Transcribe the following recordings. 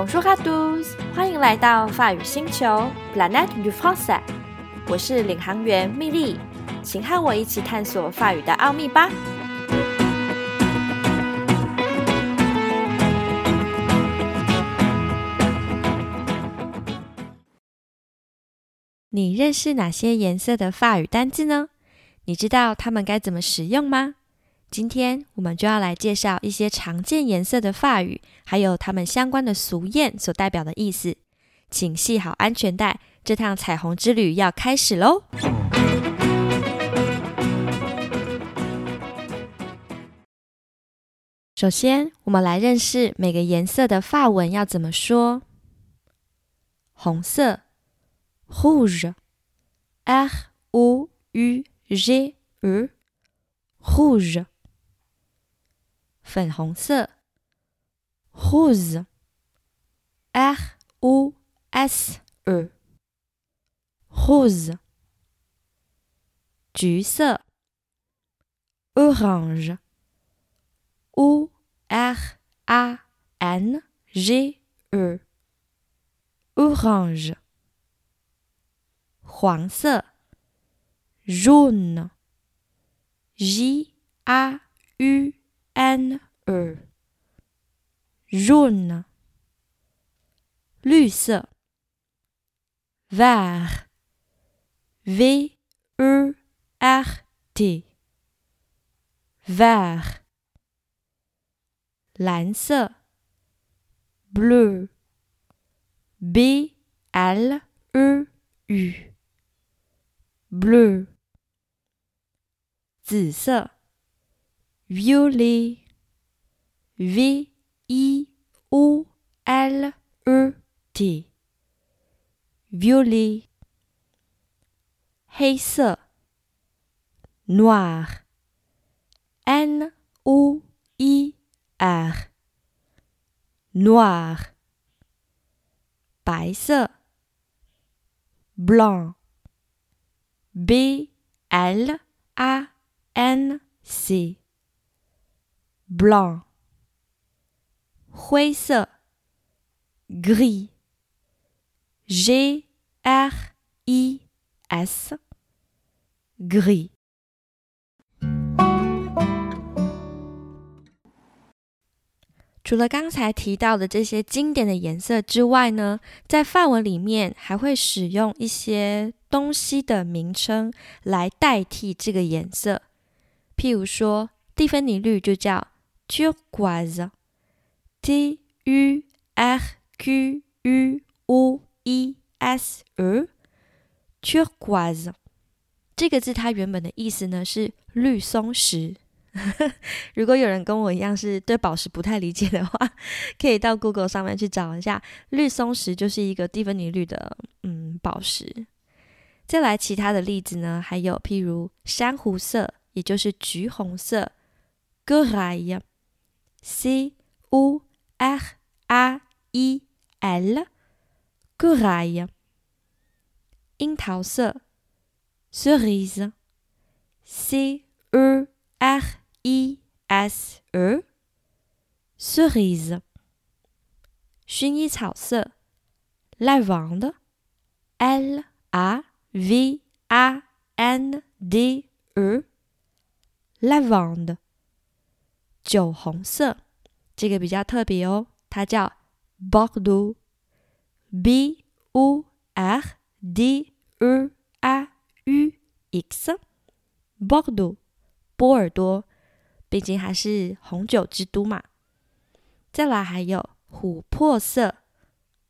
Bonjour à tous，欢迎来到法语星球 Planet du Français。我是领航员蜜莉，请和我一起探索法语的奥秘吧。你认识哪些颜色的法语单字呢？你知道它们该怎么使用吗？今天我们就要来介绍一些常见颜色的法语，还有它们相关的俗谚所代表的意思。请系好安全带，这趟彩虹之旅要开始喽！首先，我们来认识每个颜色的法文要怎么说。红色，rouge，r o u g e，rouge。粉红色，rose，r o s e，rose。橘色，orange，o r a n g e，orange。黄色，jaune，j a u N E jaune 绿色 vert V E R T vert 蓝色 bleu B L E U bleu 紫色 violet, v i o l e t, violet. 黑色，noir, n o i r, noir. 白色，blanc, b l a n c blanc 灰色 gris g r i s gris 除了刚才提到的这些经典的颜色之外呢，在范文里面还会使用一些东西的名称来代替这个颜色，譬如说蒂芬尼绿就叫。Turquoise, T U R Q U O E S E，turquoise 这个字它原本的意思呢是绿松石。如果有人跟我一样是对宝石不太理解的话，可以到 Google 上面去找一下，绿松石就是一个蒂芬尼绿的嗯宝石。再来其他的例子呢，还有譬如珊瑚色，也就是橘红色。goria L corail 樱桃色 cerise C E R I S E cerise 薰衣草色 lavande L A V A N D E lavande 酒红色，这个比较特别哦，它叫 Bordeaux，B O R D E A U X，Bordeaux，波尔多，毕竟还是红酒之都嘛。再来还有琥珀色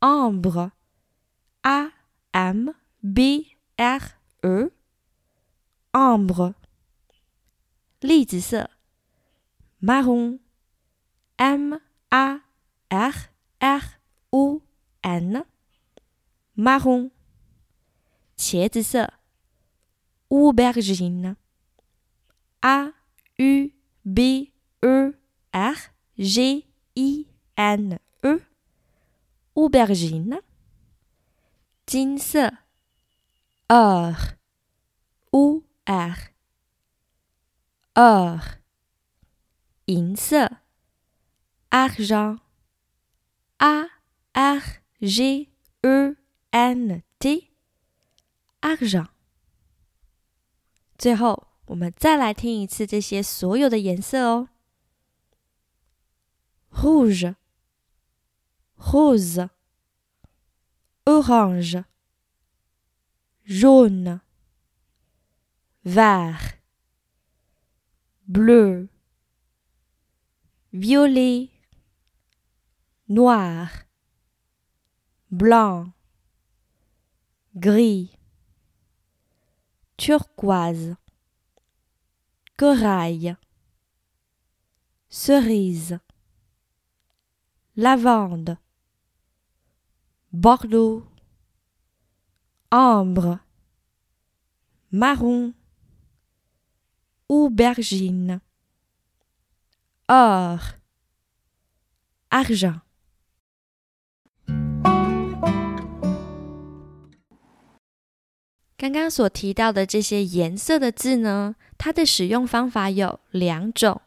，Ambre，A M B R E，Ambre，栗子色。marron, M A R R O N, marron. 茄子色，aubergine, A U B E R G I N E, aubergine. 金色，or, O R, or. 银色，argent，a R G E N T，argent。最后，我们再来听一次这些所有的颜色哦：rouge、rose、orange、jaune、vert、bleu、 Violet、noir。blanc, gris, turquoise, corail, cerise, lavande, bordeaux, ambre, marron, aubergine, or, argent. 刚刚所提到的这些颜色的字呢，它的使用方法有两种，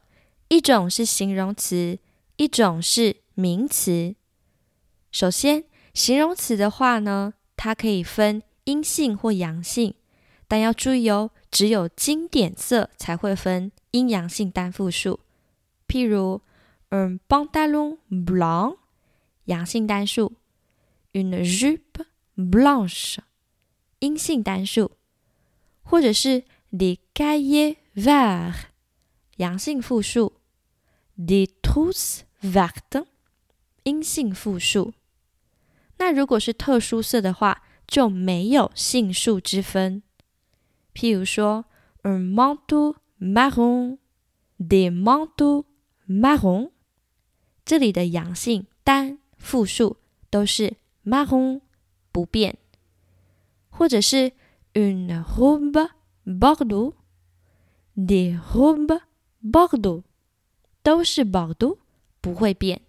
一种是形容词，一种是名词。首先，形容词的话呢，它可以分阴性或阳性，但要注意哦，只有经典色才会分阴阳性单复数。譬如，un pantalon blanc，阳性单数；une jupe blanche。阴性单数，或者是 des cahiers verts，阳性复数；des trousses vertes，阴性复数。那如果是特殊色的话，就没有性数之分。譬如说，un manteau marron，des manteaux marron，这里的阳性单复数都是 marron，不变。或者是 une robe bordeaux，des robes bordeaux，都是 bordeaux，不会变。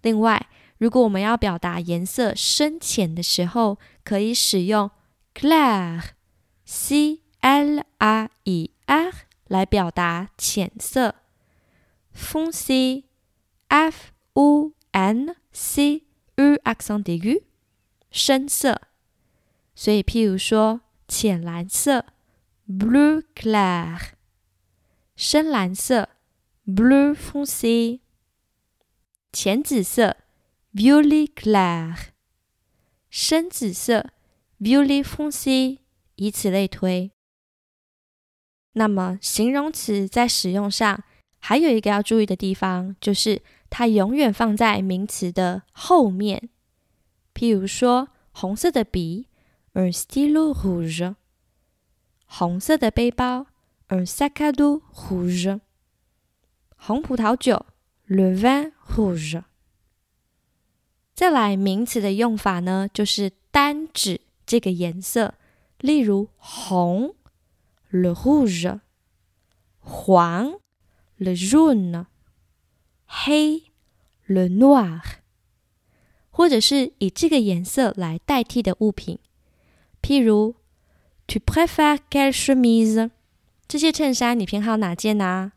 另外，如果我们要表达颜色深浅的时候，可以使用 clair，c l r e r 来表达浅色；foncé，f o n c u accent aigu，深色。所以，譬如说，浅蓝色 （blue clair）、深蓝色 （blue foncé）、浅紫色 （violet clair）、深紫色 （violet foncé），以此类推。那么，形容词在使用上还有一个要注意的地方，就是它永远放在名词的后面。譬如说，红色的笔。Un stylo rouge，红色的背包。Un sac à dos rouge，红葡萄酒。Le vin rouge。再来名词的用法呢，就是单指这个颜色，例如红，le rouge；黄，le jaune；黑，le noir。或者是以这个颜色来代替的物品。譬如，Tu préfères quelle chemise？这些衬衫你偏好哪件呢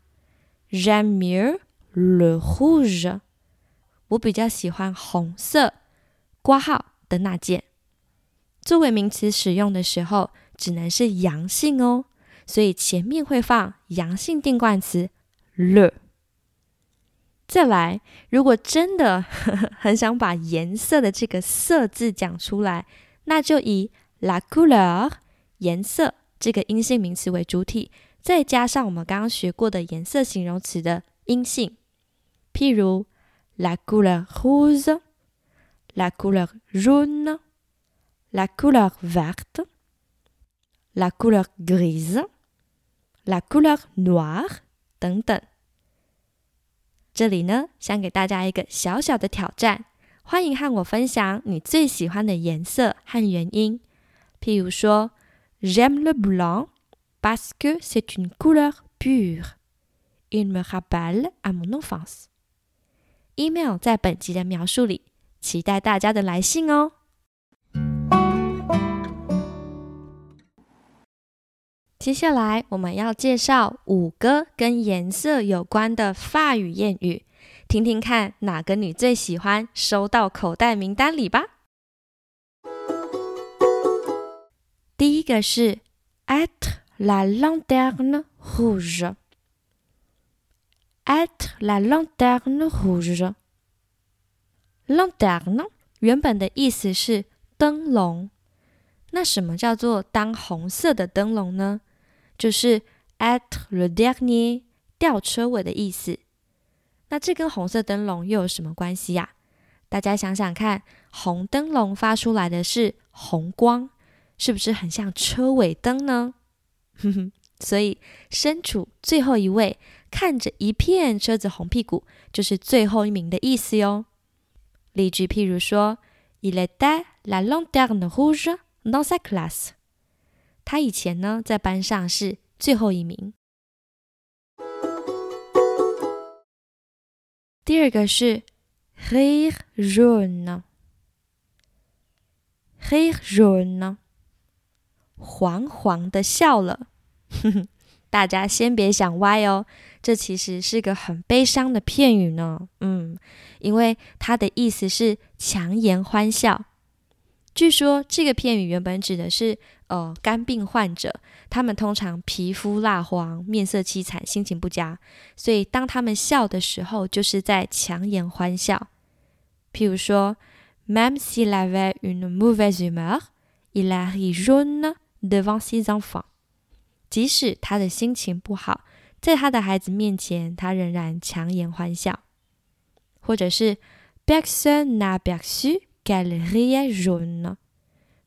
？J'aime mieux le rouge。我比较喜欢红色，挂号的那件。作为名词使用的时候，只能是阳性哦，所以前面会放阳性定冠词了。再来，如果真的很想把颜色的这个“色”字讲出来，那就以 La couleur 颜色这个阴性名词为主体，再加上我们刚刚学过的颜色形容词的阴性，譬如 la couleur rose，la couleur jaune，la couleur verte，la couleur grise，la couleur noire 等等。这里呢，想给大家一个小小的挑战，欢迎和我分享你最喜欢的颜色和原因。譬如说，J'aime le blanc parce que c'est une couleur pure. Il me rappelle à mon enfance. Email 在本集的描述里，期待大家的来信哦。接下来我们要介绍五个跟颜色有关的法语谚语。听听看哪个你最喜欢，收到口袋名单里吧。第一个是 être la lanterne rouge。être la lanterne rouge。lanterne 原本的意思是灯笼。那什么叫做当红色的灯笼呢？就是 at le dernier 吊车尾的意思。那这跟红色灯笼又有什么关系呀？大家想想看，红灯笼发出来的是红光，是不是很像车尾灯呢？哼哼，所以身处最后一位，看着一片车子红屁股，就是最后一名的意思哟。例句譬如说：Il était la lanterne rouge dans sa classe。他以前呢，在班上是最后一名。第二个是 rire jaune。黑润呢黄黄的笑了。大家先别想歪哦，这其实是个很悲伤的片语呢。嗯，因为它的意思是强颜欢笑。据说这个片语原本指的是呃肝病患者，他们通常皮肤蜡黄、面色凄惨、心情不佳，所以当他们笑的时候，就是在强颜欢笑。譬如说，Même s'il avait une mauvaise humeur, il a ri jaune devant ses enfants。即使他的心情不好，在他的孩子面前，他仍然强颜欢笑。或者是 Personne n'a perçu。Galerie jaune，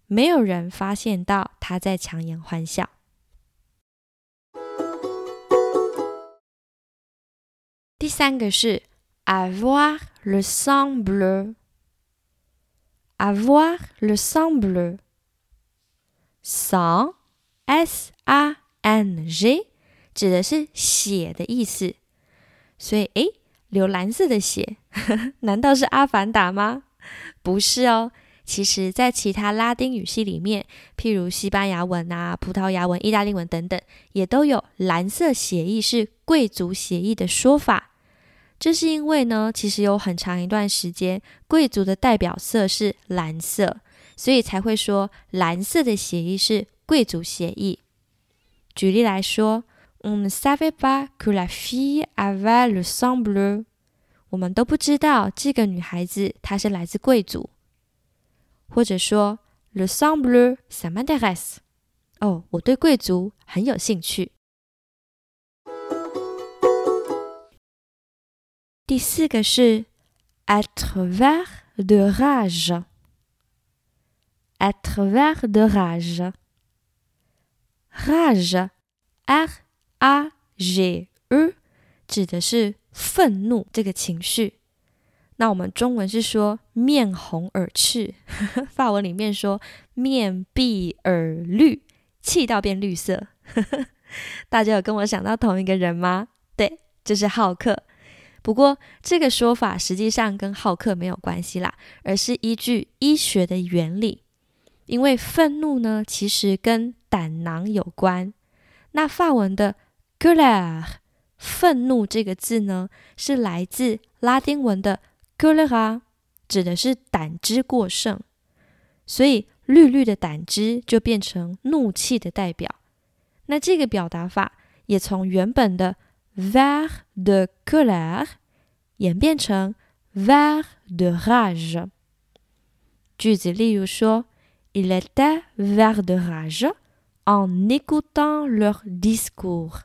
没有人发现到他在强颜欢笑。第三个是 avoir le sang bleu，avoir le sang bleu，sang，s a n g，指的是血的意思。所以，诶，流蓝色的血，难道是阿凡达吗？不是哦，其实，在其他拉丁语系里面，譬如西班牙文啊、葡萄牙文、意大利文等等，也都有蓝色血意是贵族血意的说法。这是因为呢，其实有很长一段时间，贵族的代表色是蓝色，所以才会说蓝色的血意是贵族血意。举例来说嗯 savait pas que la fille avait le sang bleu。我们都不知道这个女孩子她是来自贵族，或者说 le sang bleu ça m'intéresse。哦，我对贵族很有兴趣。第四个是 être vert de rage，être vert de rage，rage，r a g e 指的是。愤怒这个情绪，那我们中文是说面红耳赤，法文里面说面碧耳绿，气到变绿色。大家有跟我想到同一个人吗？对，就是浩克。不过这个说法实际上跟浩克没有关系啦，而是依据医学的原理。因为愤怒呢，其实跟胆囊有关。那法文的 colère。愤怒这个字呢，是来自拉丁文的 “colera”，指的是胆汁过剩，所以绿绿的胆汁就变成怒气的代表。那这个表达法也从原本的 ver de colère” 演变成 ver de rage”。句子例如说：“Il était ver de rage en écoutant leur discours。”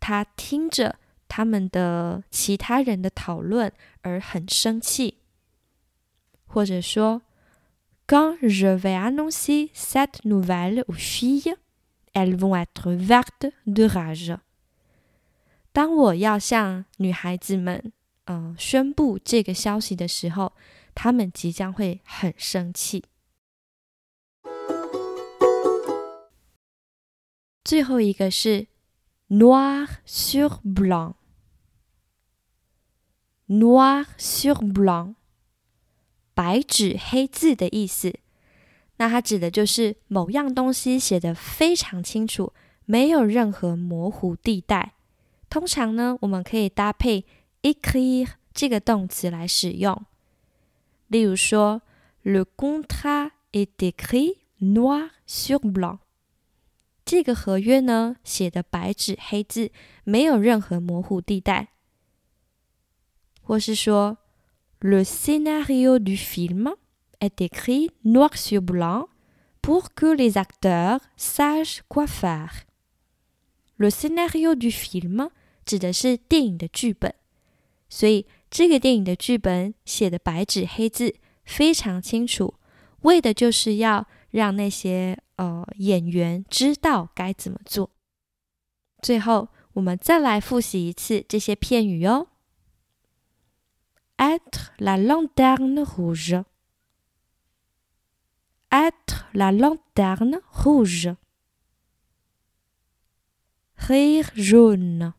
他听着他们的其他人的讨论而很生气，或者说，Quand je vais annoncer cette nouvelle aux filles, elles vont être vertes de rage。当我要向女孩子们，嗯，宣布这个消息的时候，她们即将会很生气。最后一个是。Noir sur blanc，noir sur blanc，白纸黑字的意思。那它指的就是某样东西写得非常清楚，没有任何模糊地带。通常呢，我们可以搭配 écrire 这个动词来使用。例如说，Le contrat est écrit noir sur blanc。这个合约呢，写的白纸黑字，没有任何模糊地带。或是说，Le scénario du film est écrit noir sur blanc pour que les acteurs sachent quoi faire。Le scénario du film 指的是电影的剧本，所以这个电影的剧本写的白纸黑字，非常清楚，为的就是要让那些呃演员知道该怎么做。最后，我们再来复习一次这些片语哦。Être la lanterne rouge. Être la lanterne rouge. Rire jaune.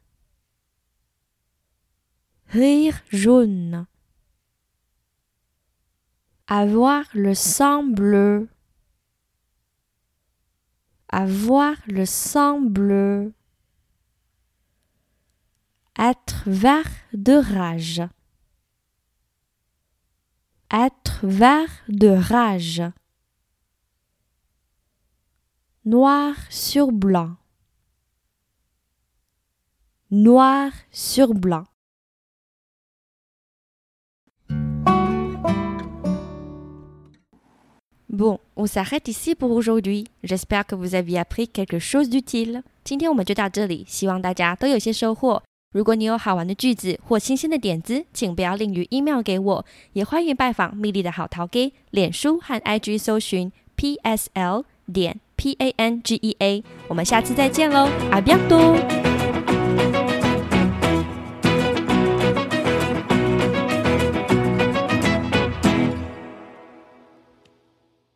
Rire jaune. Avoir le sang bleu. Avoir le sang bleu. Être vert de rage. Être vert de rage. Noir sur blanc. Noir sur blanc. Bon, on s'arrête ici pour aujourd'hui. J'espère que vous avez appris quelque chose d'utile. 今天我们就到这里，希望大家都有些收获。如果你有好玩的句子或新鲜的点子，请不要吝于 email 给我，也欢迎拜访蜜莉的好淘给脸书和 IG 搜寻 PSL 点 P A N G E A。我们下次再见喽，阿比亚多。